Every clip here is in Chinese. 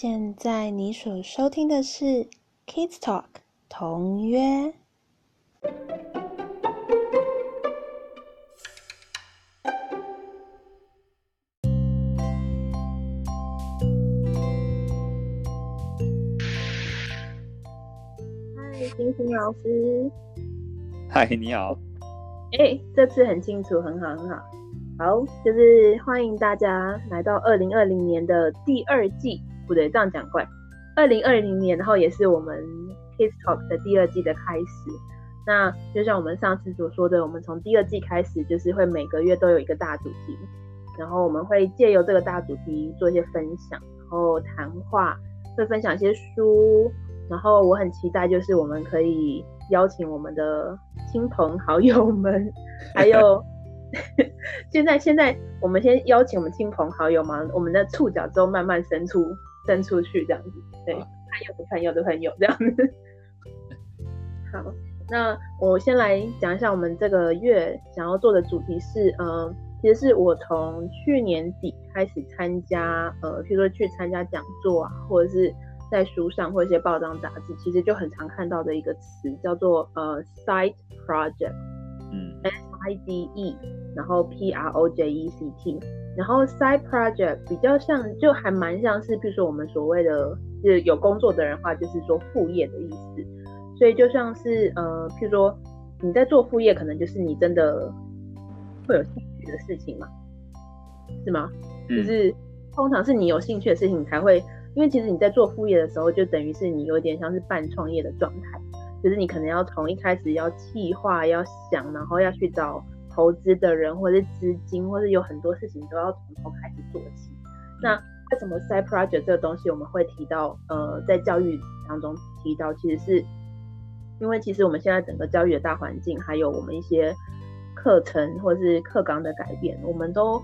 现在你所收听的是《Kids Talk》同约。嗨，星星老师。嗨，你好。哎，这次很清楚，很好，很好。好，就是欢迎大家来到二零二零年的第二季，不对，这样讲怪。二零二零年，然后也是我们 Kids Talk 的第二季的开始。那就像我们上次所说的，我们从第二季开始，就是会每个月都有一个大主题，然后我们会借由这个大主题做一些分享，然后谈话，会分享一些书，然后我很期待，就是我们可以邀请我们的亲朋好友们，还有。现在，现在我们先邀请我们亲朋好友嘛，我们的触角之后慢慢伸出，伸出去这样子，对，朋友的朋友的朋友这样子。好，那我先来讲一下我们这个月想要做的主题是，呃，其实是我从去年底开始参加，呃，譬如说去参加讲座啊，或者是在书上或一些报章杂志，其实就很常看到的一个词叫做呃，side project，嗯，S I D E。然后 P R O J E C T，然后 side project 比较像，就还蛮像是，比如说我们所谓的，就是有工作的人话，就是说副业的意思。所以就像是，呃，譬如说你在做副业，可能就是你真的会有兴趣的事情嘛，是吗？就是通常是你有兴趣的事情才会，因为其实你在做副业的时候，就等于是你有点像是半创业的状态，就是你可能要从一开始要计划、要想，然后要去找。投资的人，或者是资金，或者有很多事情都要从头开始做起。那为什么 side project 这个东西我们会提到？呃，在教育当中提到，其实是因为其实我们现在整个教育的大环境，还有我们一些课程或是课纲的改变，我们都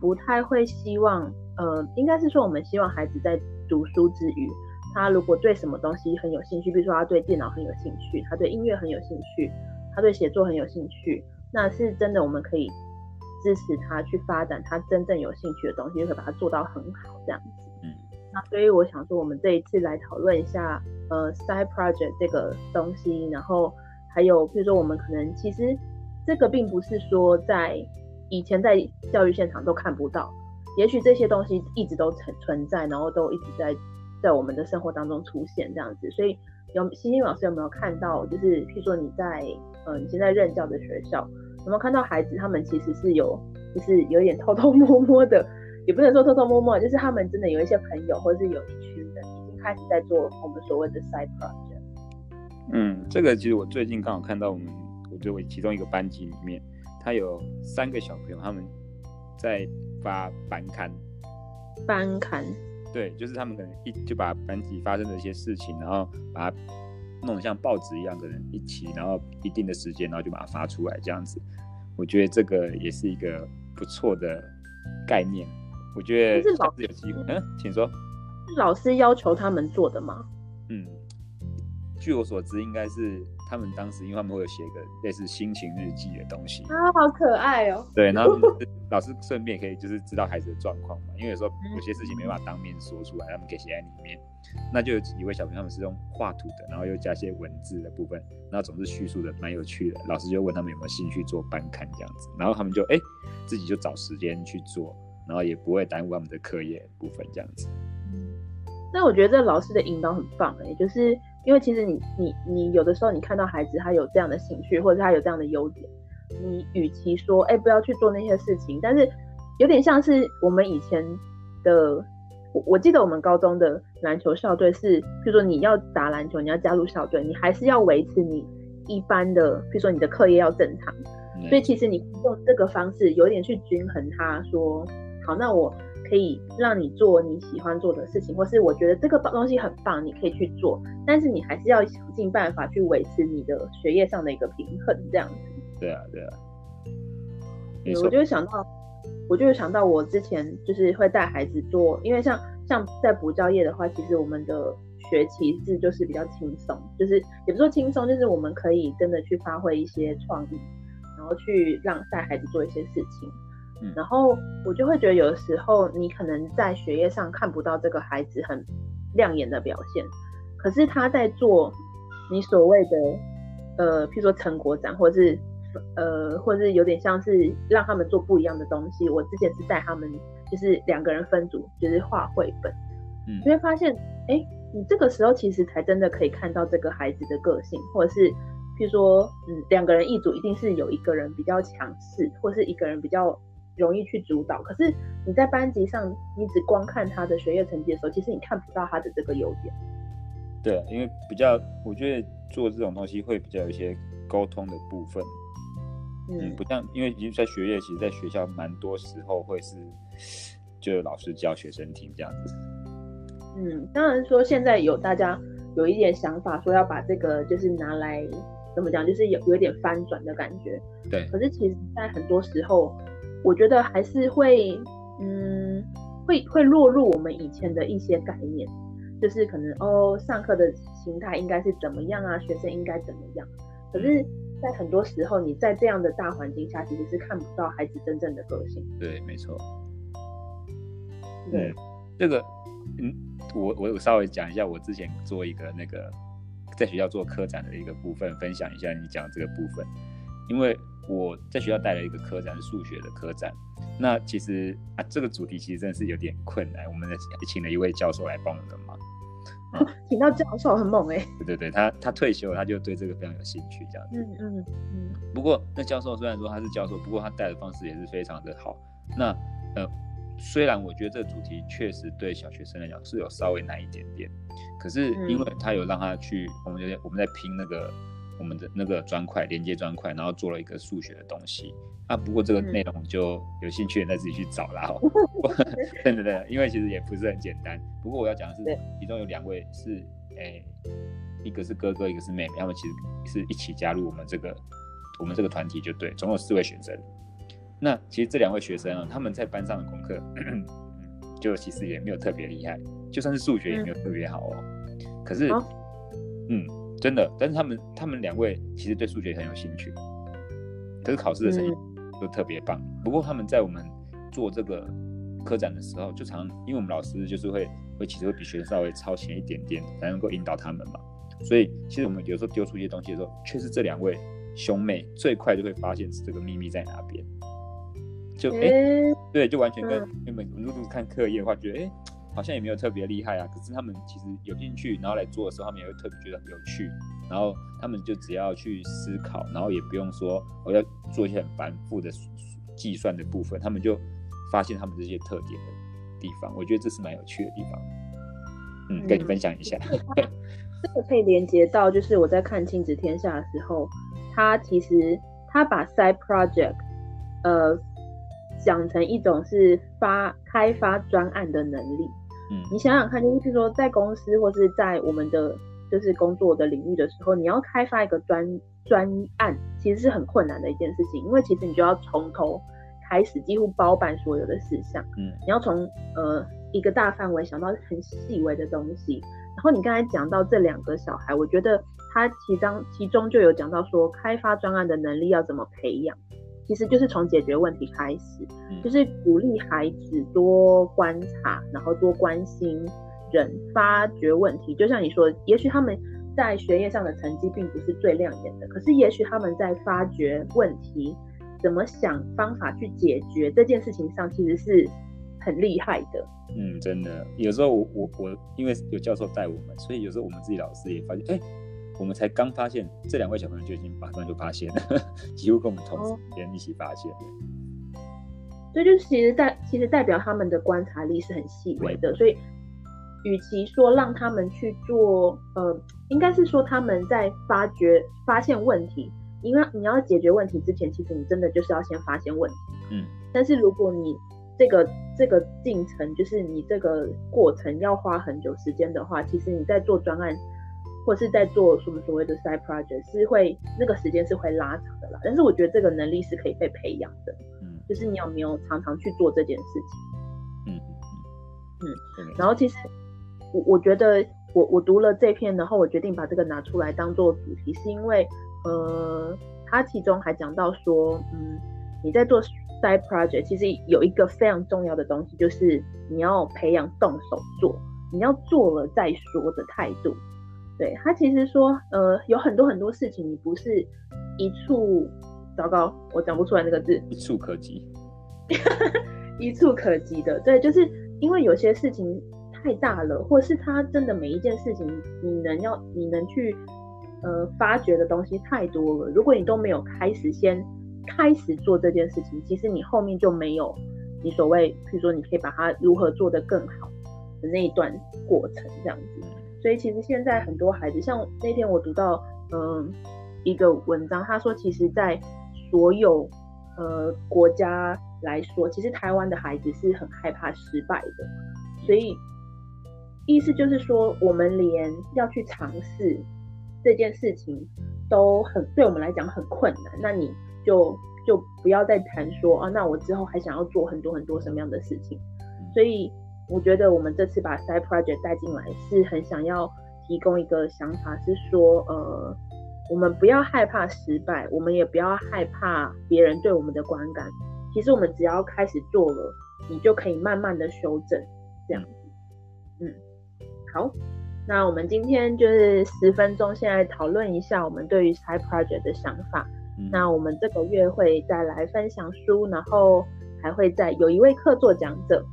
不太会希望，呃，应该是说我们希望孩子在读书之余，他如果对什么东西很有兴趣，比如说他对电脑很有兴趣，他对音乐很有兴趣，他对写作很有兴趣。那是真的，我们可以支持他去发展他真正有兴趣的东西，就可以把它做到很好这样子。嗯，那所以我想说，我们这一次来讨论一下，呃，side project 这个东西，然后还有，比如说我们可能其实这个并不是说在以前在教育现场都看不到，也许这些东西一直都存存在，然后都一直在在我们的生活当中出现这样子。所以有星星老师有没有看到，就是譬如说你在呃你现在任教的学校？有没有看到孩子？他们其实是有，就是有点偷偷摸摸的，也不能说偷偷摸摸，就是他们真的有一些朋友，或者是有一群人已经开始在做我们所谓的 side project。嗯，这个其实我最近刚好看到我们，我觉得我其中一个班级里面，他有三个小朋友，他们在发班刊。班刊。对，就是他们可能一就把班级发生的一些事情，然后把它。弄得像报纸一样的人一起，然后一定的时间，然后就把它发出来，这样子，我觉得这个也是一个不错的概念。我觉得老师有机会，嗯，请说。是老师要求他们做的吗？嗯，据我所知，应该是。他们当时，因为他们会有写个类似心情日记的东西啊，好可爱哦。对，然后 老师顺便可以就是知道孩子的状况嘛，因为有时候有些事情没办法当面说出来，他们可以写在里面。那就有几位小朋友他们是用画图的，然后又加些文字的部分，然后总是叙述的蛮有趣的。老师就问他们有没有兴趣做班刊这样子，然后他们就哎自己就找时间去做，然后也不会耽误他们的课业部分这样子。那我觉得这老师的引导很棒哎，就是。因为其实你你你有的时候你看到孩子他有这样的兴趣，或者他有这样的优点，你与其说哎不要去做那些事情，但是有点像是我们以前的，我我记得我们高中的篮球校队是，比如说你要打篮球，你要加入校队，你还是要维持你一般的，比如说你的课业要正常，所以其实你用这个方式有点去均衡他，说好那我。可以让你做你喜欢做的事情，或是我觉得这个东西很棒，你可以去做。但是你还是要想尽办法去维持你的学业上的一个平衡，这样子。对啊，对啊。我就想到，我就想到我之前就是会带孩子做，因为像像在补教业的话，其实我们的学期制就是比较轻松，就是也不说轻松，就是我们可以真的去发挥一些创意，然后去让带孩子做一些事情。然后我就会觉得，有的时候你可能在学业上看不到这个孩子很亮眼的表现。可是他在做你所谓的呃，譬如说成果展，或者是呃，或者是有点像是让他们做不一样的东西。我之前是带他们，就是两个人分组，就是画绘本，嗯你会发现，哎，你这个时候其实才真的可以看到这个孩子的个性，或者是譬如说，嗯，两个人一组，一定是有一个人比较强势，或是一个人比较容易去主导。可是你在班级上，你只光看他的学业成绩的时候，其实你看不到他的这个优点。对啊，因为比较，我觉得做这种东西会比较有一些沟通的部分，嗯，嗯不像，因为其实在学业，其实在学校蛮多时候会是，就老师教学生听这样子，嗯，当然说现在有大家有一点想法，说要把这个就是拿来怎么讲，就是有有一点翻转的感觉。对，可是其实，在很多时候，我觉得还是会，嗯，会会落入我们以前的一些概念，就是可能哦，上课的形态应该是怎么样啊，学生应该怎么样。可是，在很多时候，你在这样的大环境下，其实是看不到孩子真正的个性。对，没错。对嗯，这个，嗯，我我有稍微讲一下，我之前做一个那个在学校做科展的一个部分，分享一下你讲这个部分，因为我在学校带了一个科展，是数学的科展。那其实啊，这个主题其实真的是有点困难，我们的请了一位教授来帮我们的忙。请到教授很猛哎、对对对，他他退休了，他就对这个非常有兴趣，这样子。嗯嗯嗯不过那教授虽然说他是教授，不过他带的方式也是非常的好。那呃，虽然我觉得这个主题确实对小学生来讲是有稍微难一点点，可是因为他有让他去，我们就我们在拼那个我们的那个砖块连接砖块，然后做了一个数学的东西。啊，不过这个嗯内容就有兴趣的再自己去找啦。哦对对对，因为其实也不是很简单。不过我要讲的是，其中有两位是诶、一个是哥哥，一个是妹妹，他们其实是一起加入我们这个我们这个团体，就对，总共有四位学生。那其实这两位学生啊，他们在班上的功课，就其实也没有特别厉害，就算是数学也没有特别好哦。可是，哦嗯，真的，但是他们他们两位其实对数学很有兴趣，可是考试的成绩都特别棒。不过他们在我们做这个科展的时候，就常因为我们老师就是会会其实会比学生稍微超前一点点，才能够引导他们嘛。所以其实我们有时候丢出一些东西的时候，却是这两位兄妹最快就会发现这个秘密在哪边。就哎、诶对，就完全跟嗯原本如果看课业的话，觉得哎、诶好像也没有特别厉害啊。可是他们其实有兴趣，然后来做的时候，他们也会特别觉得很有趣。然后他们就只要去思考，然后也不用说我要做一些很繁复的计算的部分，他们就发现他们这些特点的地方。我觉得这是蛮有趣的地方。嗯，跟你嗯分享一下。这个可以连接到，就是我在看《亲子天下》的时候，他其实他把 side project，呃，讲成一种是发开发专案的能力。嗯你想想看，就是说在公司或是在我们的就是工作的领域的时候，你要开发一个专专案，其实是很困难的一件事情，因为其实你就要从头开始，几乎包办所有的事项。嗯你要从呃一个大范围想到很细微的东西。然后你刚才讲到这两个小孩，我觉得他其中其中就有讲到说，开发专案的能力要怎么培养，其实就是从解决问题开始，嗯就是鼓励孩子多观察，然后多关心人，发掘问题。就像你说，也许他们在学业上的成绩并不是最亮眼的，可是也许他们在发掘问题、怎么想方法去解决这件事情上，其实是很厉害的。嗯，真的，有时候我我我因为有教授带我们，所以有时候我们自己老师也发现，哎、我们才刚发现，这两位小朋友就已经马上就发现了，几乎跟我们同时间一起发现的。所以就其实代其实代表他们的观察力是很细微的，所以与其说让他们去做，呃，应该是说他们在发掘发现问题，因为你要解决问题之前，其实你真的就是要先发现问题。嗯但是如果你这个这个进程，就是你这个过程要花很久时间的话，其实你在做专案或是在做什么所谓的 side project 是会那个时间是会拉长的啦。但是我觉得这个能力是可以被培养的。嗯就是你有没有常常去做这件事情。嗯嗯嗯，然后其实我我觉得我我读了这篇，然后我决定把这个拿出来当做主题，是因为呃，它其中还讲到说，嗯，你在做 side project，其实有一个非常重要的东西，就是你要培养动手做。你要做了再说的态度。对他其实说，呃，有很多很多事情，你不是一触，糟糕，我讲不出来那个字，一触可及，一触可及的。对，就是因为有些事情太大了，或是他真的每一件事情，你能要你能去呃发掘的东西太多了。如果你都没有开始先开始做这件事情，其实你后面就没有你所谓，比如说你可以把它如何做得更好的那一段过程，这样子。所以其实现在很多孩子，像那天我读到嗯一个文章，他说，其实，在所有呃国家来说，其实台湾的孩子是很害怕失败的。所以意思就是说，我们连要去尝试这件事情都很对我们来讲很困难。那你就就不要再谈说啊，那我之后还想要做很多很多什么样的事情。所以。我觉得我们这次把 side project 带进来，是很想要提供一个想法，是说，呃，我们不要害怕失败，我们也不要害怕别人对我们的观感。其实我们只要开始做了，你就可以慢慢的修正，这样子。嗯，好，那我们今天就是十分钟，现在讨论一下我们对于 side project 的想法。那我们这个月会再来分享书，然后还会再有一位客座讲者。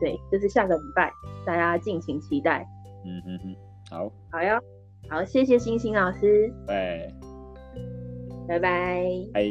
对就是下个礼拜大家敬请期待。嗯嗯嗯好。好哟好谢谢星星老师。拜拜。拜。